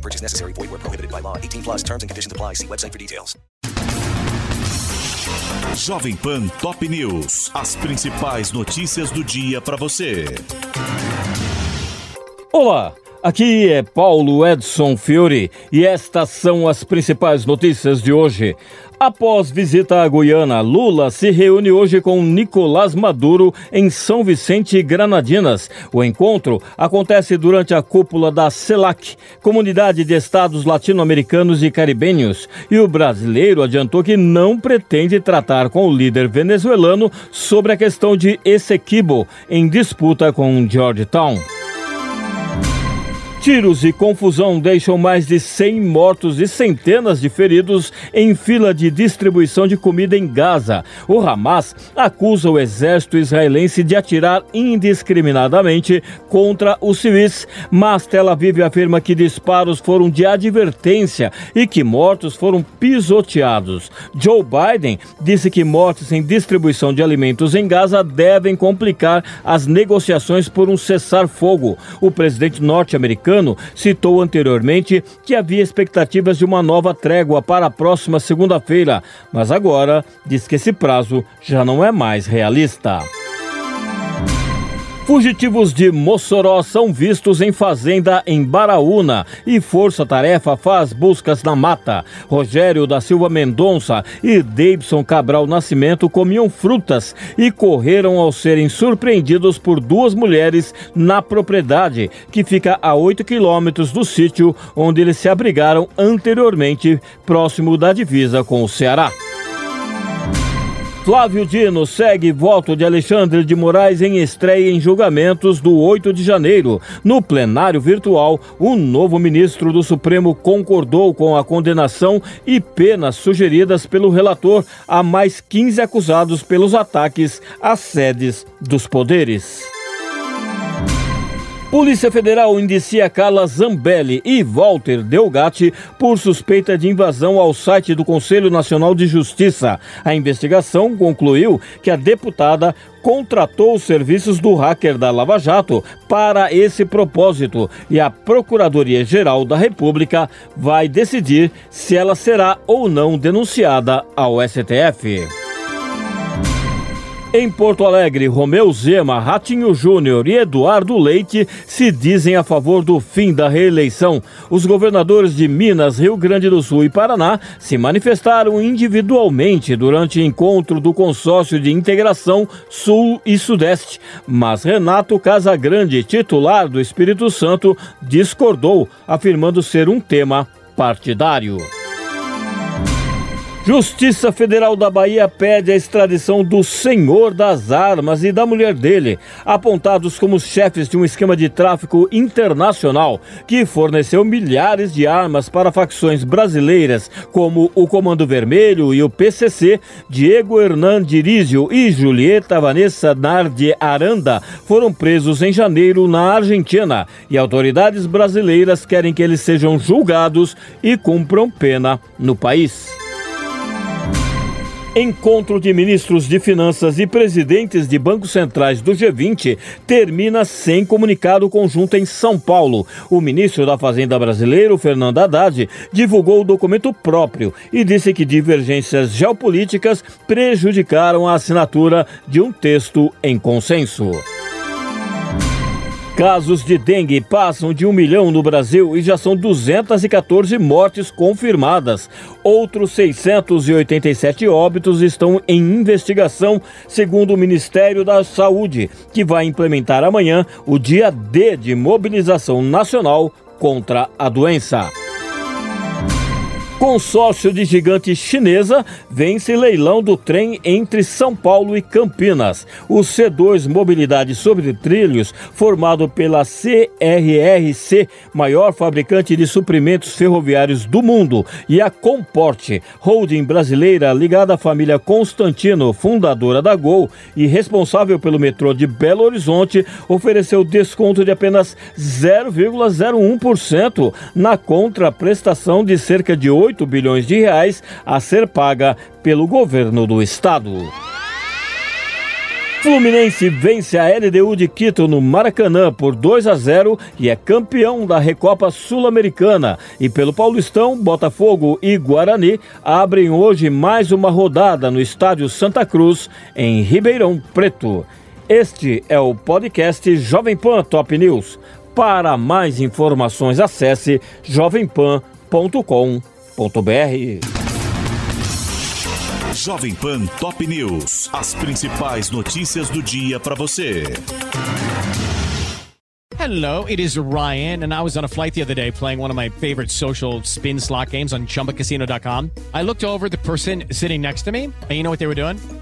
No purchase necessary. Void where prohibited by law. 18 plus terms and conditions apply. See website for details. Jovem Pan Top News. As principais notícias do dia para você. Olá, aqui é Paulo Edson Fiore e estas são as principais notícias de hoje. Após visita à Guiana, Lula se reúne hoje com Nicolás Maduro em São Vicente Granadinas. O encontro acontece durante a cúpula da CELAC, Comunidade de Estados Latino-Americanos e Caribenhos, e o brasileiro adiantou que não pretende tratar com o líder venezuelano sobre a questão de Essequibo em disputa com Georgetown. Tiros e confusão deixam mais de 100 mortos e centenas de feridos em fila de distribuição de comida em Gaza. O Hamas acusa o exército israelense de atirar indiscriminadamente contra os civis, mas Tel Aviv afirma que disparos foram de advertência e que mortos foram pisoteados. Joe Biden disse que mortes em distribuição de alimentos em Gaza devem complicar as negociações por um cessar-fogo. O presidente norte-americano citou anteriormente que havia expectativas de uma nova trégua para a próxima segunda-feira, mas agora diz que esse prazo já não é mais realista. Fugitivos de Mossoró são vistos em fazenda em Baraúna e Força Tarefa faz buscas na mata. Rogério da Silva Mendonça e Davidson Cabral Nascimento comiam frutas e correram ao serem surpreendidos por duas mulheres na propriedade, que fica a 8 quilômetros do sítio onde eles se abrigaram anteriormente, próximo da divisa com o Ceará. Flávio Dino segue voto de Alexandre de Moraes em estreia em julgamentos do 8 de janeiro. No plenário virtual, o novo ministro do Supremo concordou com a condenação e penas sugeridas pelo relator a mais 15 acusados pelos ataques às sedes dos poderes. Polícia Federal indicia Carla Zambelli e Walter Delgatti por suspeita de invasão ao site do Conselho Nacional de Justiça. A investigação concluiu que a deputada contratou os serviços do hacker da Lava Jato para esse propósito e a Procuradoria-Geral da República vai decidir se ela será ou não denunciada ao STF. Em Porto Alegre, Romeu Zema, Ratinho Júnior e Eduardo Leite se dizem a favor do fim da reeleição. Os governadores de Minas, Rio Grande do Sul e Paraná se manifestaram individualmente durante encontro do consórcio de integração Sul e Sudeste. Mas Renato Casagrande, titular do Espírito Santo, discordou, afirmando ser um tema partidário. Justiça Federal da Bahia pede a extradição do senhor das armas e da mulher dele, apontados como chefes de um esquema de tráfico internacional que forneceu milhares de armas para facções brasileiras, como o Comando Vermelho e o PCC. Diego Hernan Dirizio e Julieta Vanessa Nardi Aranda foram presos em janeiro na Argentina e autoridades brasileiras querem que eles sejam julgados e cumpram pena no país. Encontro de ministros de Finanças e presidentes de bancos centrais do G20 termina sem comunicado conjunto em São Paulo. O ministro da Fazenda brasileiro, Fernando Haddad, divulgou o documento próprio e disse que divergências geopolíticas prejudicaram a assinatura de um texto em consenso. Casos de dengue passam de um milhão no Brasil e já são 214 mortes confirmadas. Outros 687 óbitos estão em investigação, segundo o Ministério da Saúde, que vai implementar amanhã o dia D de mobilização nacional contra a doença. Consórcio de gigante chinesa vence leilão do trem entre São Paulo e Campinas. O C2 Mobilidade sobre Trilhos, formado pela CRRC, maior fabricante de suprimentos ferroviários do mundo, e a Comporte, holding brasileira ligada à família Constantino, fundadora da Gol e responsável pelo metrô de Belo Horizonte, ofereceu desconto de apenas 0,01% na contraprestação de cerca de 8 8 bilhões de reais a ser paga pelo governo do estado. Fluminense vence a LDU de Quito no Maracanã por 2 a 0 e é campeão da Recopa Sul-Americana. E pelo Paulistão, Botafogo e Guarani abrem hoje mais uma rodada no Estádio Santa Cruz, em Ribeirão Preto. Este é o podcast Jovem Pan Top News. Para mais informações, acesse jovempan.com.br Jovem Pan Top News. As principais notícias do dia para você. Hello, it is Ryan, and I was on a flight the other day playing one of my favorite social spin slot games on chumbacasino.com. I looked over the person sitting next to me, and you know what they were doing?